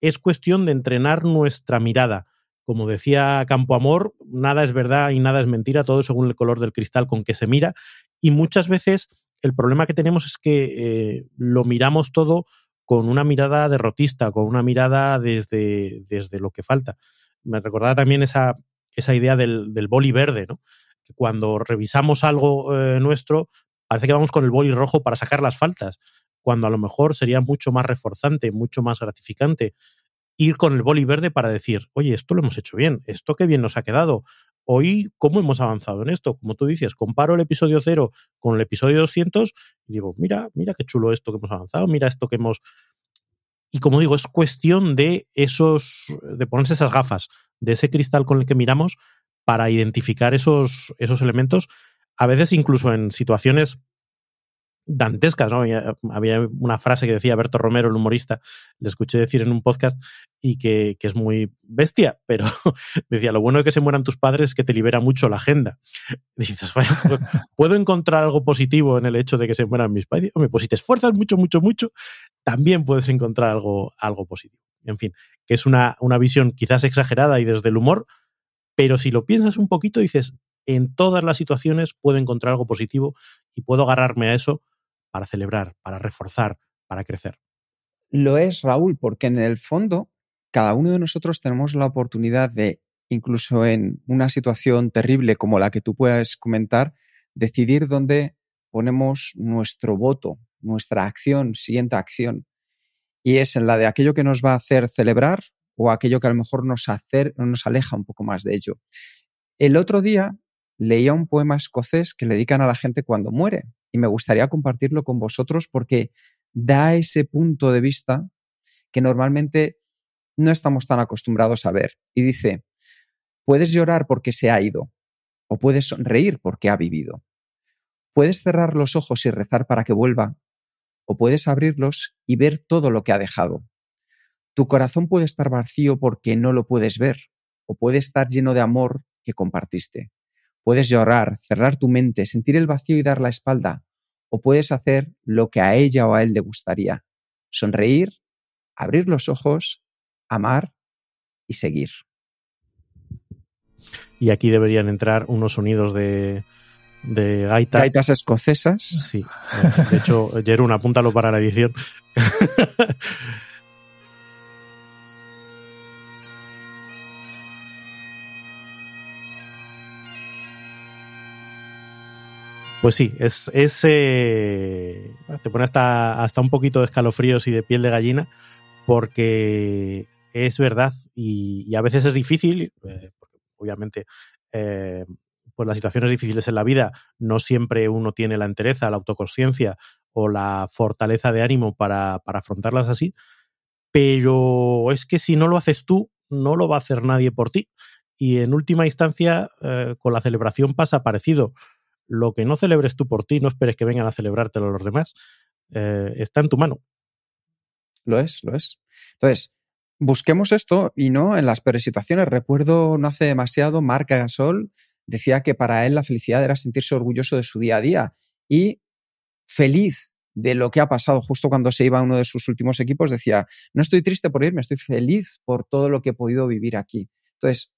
Es cuestión de entrenar nuestra mirada. Como decía Campo Amor, nada es verdad y nada es mentira, todo según el color del cristal con que se mira. Y muchas veces el problema que tenemos es que eh, lo miramos todo con una mirada derrotista, con una mirada desde, desde lo que falta. Me recordaba también esa, esa idea del, del boli verde, ¿no? Que cuando revisamos algo eh, nuestro, parece que vamos con el boli rojo para sacar las faltas, cuando a lo mejor sería mucho más reforzante, mucho más gratificante ir con el boli verde para decir, oye, esto lo hemos hecho bien, esto qué bien nos ha quedado, hoy cómo hemos avanzado en esto. Como tú dices, comparo el episodio 0 con el episodio 200 y digo, mira, mira qué chulo esto que hemos avanzado, mira esto que hemos... Y como digo, es cuestión de esos, de ponerse esas gafas, de ese cristal con el que miramos para identificar esos, esos elementos, a veces incluso en situaciones dantescas, ¿no? Había una frase que decía Berto Romero, el humorista, le escuché decir en un podcast y que, que es muy bestia, pero [LAUGHS] decía, lo bueno de que se mueran tus padres es que te libera mucho la agenda. [LAUGHS] dices, pues, ¿puedo encontrar algo positivo en el hecho de que se mueran mis padres? Hombre, pues si te esfuerzas mucho, mucho, mucho, también puedes encontrar algo, algo positivo. En fin, que es una, una visión quizás exagerada y desde el humor, pero si lo piensas un poquito, dices, en todas las situaciones puedo encontrar algo positivo y puedo agarrarme a eso para celebrar, para reforzar, para crecer. Lo es, Raúl, porque en el fondo cada uno de nosotros tenemos la oportunidad de, incluso en una situación terrible como la que tú puedas comentar, decidir dónde ponemos nuestro voto, nuestra acción, siguiente acción. Y es en la de aquello que nos va a hacer celebrar o aquello que a lo mejor nos, hacer, nos aleja un poco más de ello. El otro día leía un poema escocés que le dedican a la gente cuando muere y me gustaría compartirlo con vosotros porque da ese punto de vista que normalmente no estamos tan acostumbrados a ver. Y dice, puedes llorar porque se ha ido o puedes sonreír porque ha vivido. Puedes cerrar los ojos y rezar para que vuelva o puedes abrirlos y ver todo lo que ha dejado. Tu corazón puede estar vacío porque no lo puedes ver o puede estar lleno de amor que compartiste. Puedes llorar, cerrar tu mente, sentir el vacío y dar la espalda, o puedes hacer lo que a ella o a él le gustaría, sonreír, abrir los ojos, amar y seguir. Y aquí deberían entrar unos sonidos de, de gaita. Gaitas escocesas. Sí. De hecho, Jerún, apúntalo para la edición. [LAUGHS] Pues sí, es, eh, te pone hasta, hasta un poquito de escalofríos y de piel de gallina, porque es verdad y, a veces es difícil, eh, obviamente eh, pues las situaciones difíciles en la vida no siempre uno tiene la entereza, la autoconsciencia o la fortaleza de ánimo para, para afrontarlas así, pero es que si no lo haces tú, no lo va a hacer nadie por ti. Y en última instancia, con la celebración pasa parecido lo que no celebres tú por ti, no esperes que vengan a celebrártelo los demás. Eh, está en tu mano. Lo es, lo es. Entonces, busquemos esto y no en las peores situaciones. Recuerdo no hace demasiado, Marc Gasol decía que para él la felicidad era sentirse orgulloso de su día a día y feliz de lo que ha pasado justo cuando se iba a uno de sus últimos equipos. Decía, no estoy triste por irme, estoy feliz por todo lo que he podido vivir aquí. Entonces,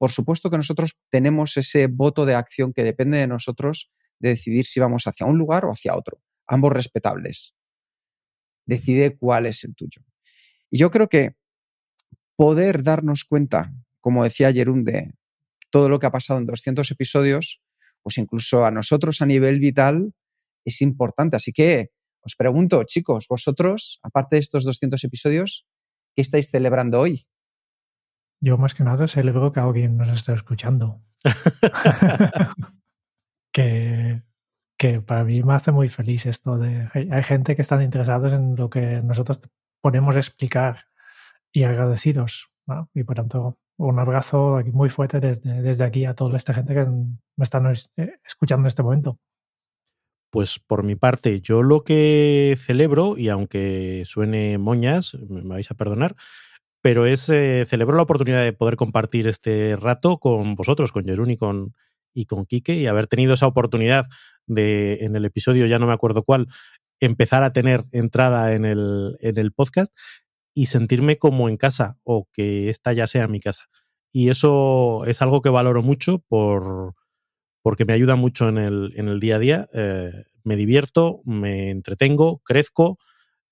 por supuesto que nosotros tenemos ese voto de acción que depende de nosotros de decidir si vamos hacia un lugar o hacia otro, ambos respetables. Decide cuál es el tuyo. Y yo creo que poder darnos cuenta, como decía Jerún, de todo lo que ha pasado en 200 episodios, pues incluso a nosotros a nivel vital es importante. Así que os pregunto, chicos, vosotros, aparte de estos 200 episodios, ¿qué estáis celebrando hoy? Yo más que nada celebro que alguien nos está escuchando. [LAUGHS] que, que para mí me hace muy feliz esto de... Hay, gente que están interesados en lo que nosotros podemos explicar y agradecidos. Y por tanto, un abrazo muy fuerte desde, desde aquí a toda esta gente que me están eh, escuchando en este momento. Pues por mi parte, yo lo que celebro, y aunque suene moñas, me vais a perdonar, pero es eh, celebro la oportunidad de poder compartir este rato con vosotros, con Jerún y con, y con Quique, y haber tenido esa oportunidad de, en el episodio, ya no me acuerdo cuál, empezar a tener entrada en el, en el podcast y sentirme como en casa o que esta ya sea mi casa. Y eso es algo que valoro mucho por, porque me ayuda mucho en el, en el día a día. Eh, me divierto, me entretengo, crezco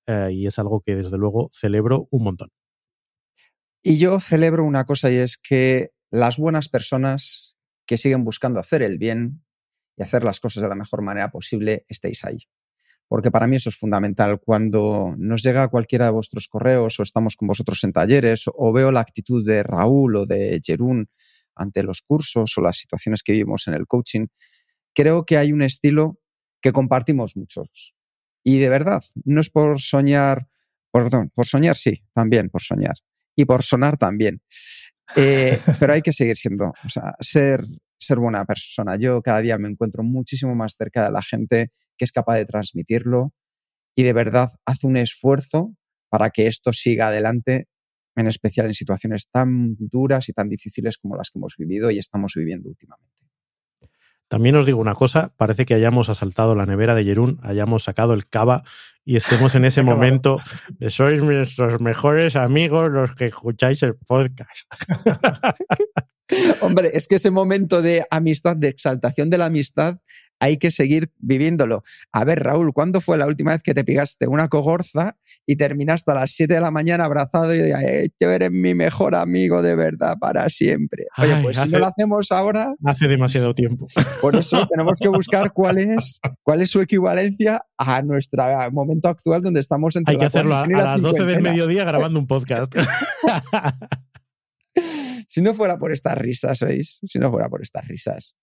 eh, y es algo que desde luego celebro un montón. Y yo celebro una cosa y es que las buenas personas que siguen buscando hacer el bien y hacer las cosas de la mejor manera posible, estéis ahí. Porque para mí eso es fundamental. Cuando nos llega cualquiera de vuestros correos o estamos con vosotros en talleres o veo la actitud de Raúl o de Jerún ante los cursos o las situaciones que vivimos en el coaching, creo que hay un estilo que compartimos muchos. Y de verdad, no es por soñar, perdón, por soñar sí, también por soñar, y por sonar también. Eh, [LAUGHS] pero hay que seguir siendo, o sea, ser, ser buena persona. Yo cada día me encuentro muchísimo más cerca de la gente que es capaz de transmitirlo y de verdad hace un esfuerzo para que esto siga adelante, en especial en situaciones tan duras y tan difíciles como las que hemos vivido y estamos viviendo últimamente. También os digo una cosa, parece que hayamos asaltado la nevera de Jerún, hayamos sacado el cava y estemos en ese [LAUGHS] momento de sois nuestros mejores amigos los que escucháis el podcast. [LAUGHS] Hombre, es que ese momento de amistad, de exaltación de la amistad, hay que seguir viviéndolo. A ver, Raúl, ¿cuándo fue la última vez que te pegaste una cogorza y terminaste a las 7 de la mañana abrazado y de, tú eres mi mejor amigo de verdad para siempre? Oye, pues si no lo hacemos ahora... Hace demasiado tiempo. [LAUGHS] Por eso tenemos que buscar cuál es, cuál es su equivalencia a nuestro momento actual donde estamos entre Hay que hacerlo a, a las 12 del mediodía grabando un podcast. [LAUGHS] si no fuera por estas risas, ¿veis? Si no fuera por estas risas.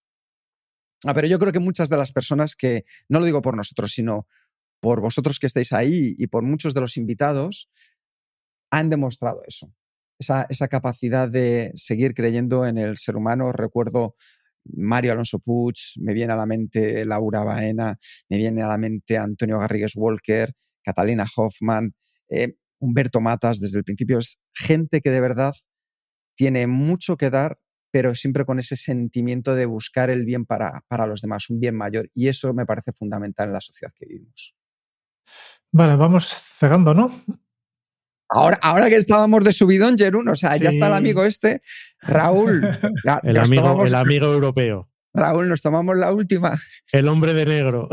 Ah, pero yo creo que muchas de las personas que, no lo digo por nosotros, sino por vosotros que estáis ahí y por muchos de los invitados, han demostrado eso. Esa, capacidad de seguir creyendo en el ser humano. Recuerdo Mario Alonso Puig, me viene a la mente Laura Baena, me viene a la mente Antonio Garrigues Walker, Catalina Hoffman, eh, Humberto Matas, desde el principio es gente que de verdad tiene mucho que dar, pero siempre con ese sentimiento de buscar el bien para, para los demás, un bien mayor. Y eso me parece fundamental en la sociedad que vivimos. Vale, vamos cerrando, ¿no? Ahora, ahora que estábamos de subidón, Jerún, o sea, ya está el amigo este, Raúl. [LAUGHS] el, amigo, el amigo europeo. Raúl, nos tomamos la última. El hombre de negro.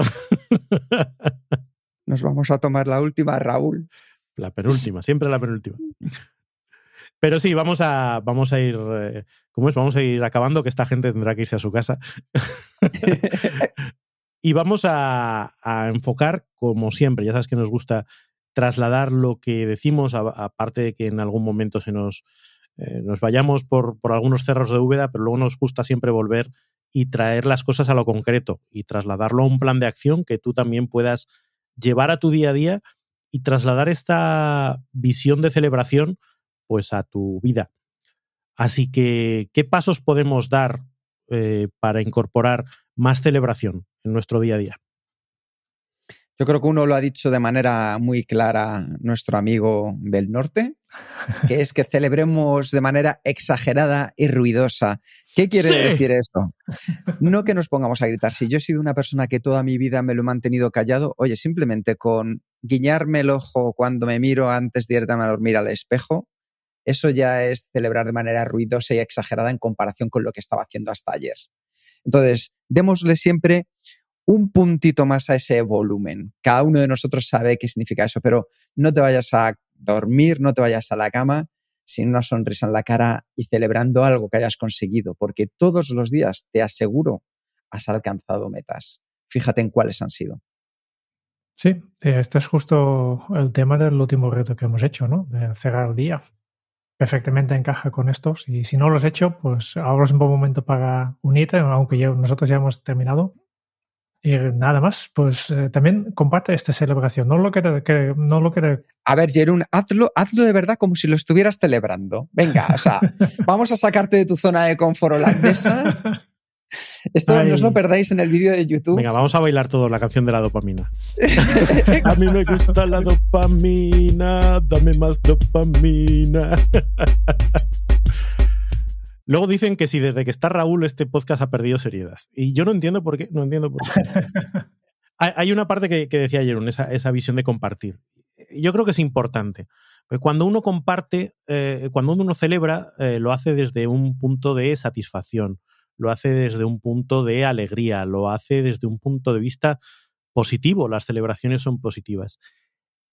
[LAUGHS] Nos vamos a tomar la última, Raúl. La penúltima, siempre la penúltima. [LAUGHS] Pero sí, vamos a, vamos a ir. Eh, ¿Cómo es? Vamos a ir acabando, que esta gente tendrá que irse a su casa. [LAUGHS] Y vamos a, enfocar, como siempre, ya sabes que nos gusta trasladar lo que decimos, aparte de que en algún momento se nos, eh, nos vayamos por, por, algunos cerros de Úbeda, pero luego nos gusta siempre volver y traer las cosas a lo concreto y trasladarlo a un plan de acción que tú también puedas llevar a tu día a día y trasladar esta visión de celebración pues a tu vida. Así que, ¿qué pasos podemos dar eh, para incorporar más celebración en nuestro día a día? Yo creo que uno lo ha dicho de manera muy clara nuestro amigo del norte, que es que celebremos de manera exagerada y ruidosa. ¿Qué quiere decir esto? No que nos pongamos a gritar. Si yo he sido una persona que toda mi vida me lo he mantenido callado, oye, simplemente con guiñarme el ojo cuando me miro antes de irme a dormir al espejo, eso ya es celebrar de manera ruidosa y exagerada en comparación con lo que estaba haciendo hasta ayer. Entonces, démosle siempre un puntito más a ese volumen. Cada uno de nosotros sabe qué significa eso, pero no te vayas a dormir, no te vayas a la cama sin una sonrisa en la cara y celebrando algo que hayas conseguido, porque todos los días, te aseguro, has alcanzado metas. Fíjate en cuáles han sido. Sí, este es justo el tema del último reto que hemos hecho, ¿no? De cerrar el día. Perfectamente encaja con estos y si no lo has hecho, pues ahora es un buen momento para unirte, aunque ya, nosotros ya hemos terminado y nada más, pues eh, también comparte esta celebración. No lo quiere, que, no lo quiere. A ver, Jerún, hazlo, hazlo de verdad como si lo estuvieras celebrando. Venga, o sea, [LAUGHS] vamos a sacarte de tu zona de confort holandesa. [LAUGHS] Esto no os lo perdáis en el vídeo de YouTube. Venga, vamos a bailar todos la canción de la dopamina. [LAUGHS] a mí me gusta la dopamina, dame más dopamina. Luego dicen que si desde que está Raúl este podcast ha perdido seriedad. Y yo no entiendo por qué. No entiendo por qué. [LAUGHS] hay una parte que, decía ayer, esa, esa, visión de compartir. Yo creo que es importante. Cuando uno comparte, eh, cuando uno celebra, eh, lo hace desde un punto de satisfacción, lo hace desde un punto de alegría, lo hace desde un punto de vista positivo. Las celebraciones son positivas.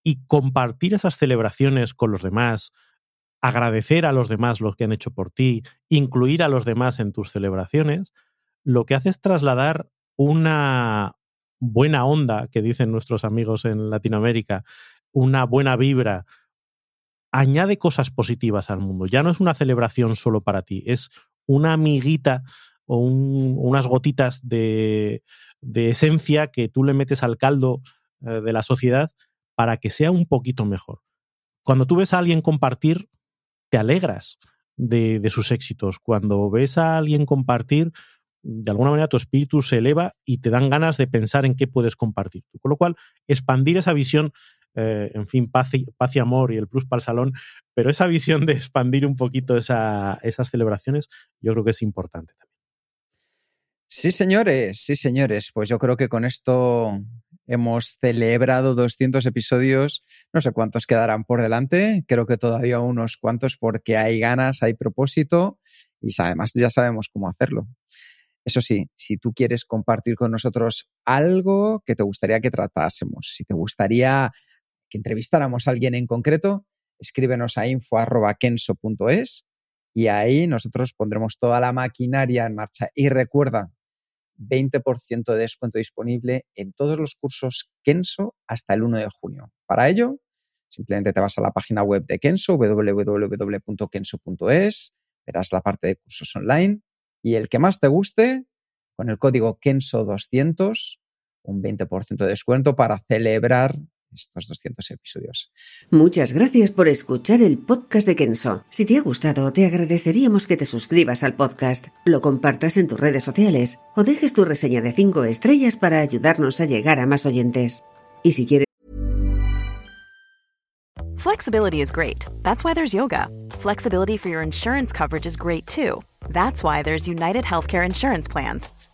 Y compartir esas celebraciones con los demás, agradecer a los demás lo que han hecho por ti, incluir a los demás en tus celebraciones, lo que hace es trasladar una buena onda, que dicen nuestros amigos en Latinoamérica, una buena vibra, añade cosas positivas al mundo. Ya no es una celebración solo para ti, es una amiguita o unas gotitas de, de, esencia que tú le metes al caldo eh, de la sociedad para que sea un poquito mejor. Cuando tú ves a alguien compartir, te alegras de, sus éxitos. Cuando ves a alguien compartir, de alguna manera tu espíritu se eleva y te dan ganas de pensar en qué puedes compartir. Con lo cual, expandir esa visión, eh, en fin, paz y, paz y, amor y el plus para el salón, pero esa visión de expandir un poquito esas celebraciones, yo creo que es importante también. Sí, señores, sí, señores. Pues yo creo que con esto Hemos celebrado 200 episodios, no sé cuántos quedarán por delante, creo que todavía unos cuantos porque hay ganas, hay propósito y además ya sabemos cómo hacerlo. Eso sí, si tú quieres compartir con nosotros algo que te gustaría que tratásemos, si te gustaría que entrevistáramos a alguien en concreto, escríbenos a info.kenso.es y ahí nosotros pondremos toda la maquinaria en marcha. Y recuerda, 20% de descuento disponible en todos los cursos Kenso hasta el 1 de junio. Para ello, simplemente te vas a la página web de Kenso, www.kenso.es, verás la parte de cursos online y el que más te guste, con el código Kenso200, un 20% de descuento para celebrar estos 200 episodios. Muchas gracias por escuchar el podcast de Kenso. Si te ha gustado, te agradeceríamos que te suscribas al podcast, lo compartas en tus redes sociales o dejes tu reseña de 5 estrellas para ayudarnos a llegar a más oyentes. Y si quieres Flexibility is great. That's why there's yoga. Flexibility for your insurance coverage is great too. That's why there's United Healthcare insurance plans.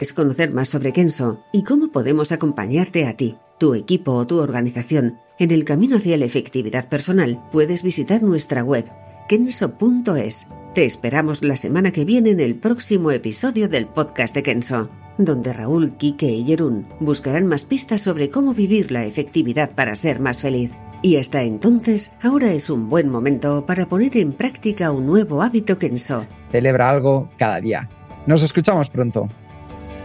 Es conocer más sobre Kenso y cómo podemos acompañarte a ti. tu equipo o tu organización en el camino hacia la efectividad personal, puedes visitar nuestra web kenso.es. Te esperamos la semana que viene en el próximo episodio del podcast de Kenso, donde Raúl, Quique y Jerún buscarán más pistas sobre cómo vivir la efectividad para ser más feliz. Y hasta entonces, ahora es un buen momento para poner en práctica un nuevo hábito Kenso. Celebra algo cada día. Nos escuchamos pronto.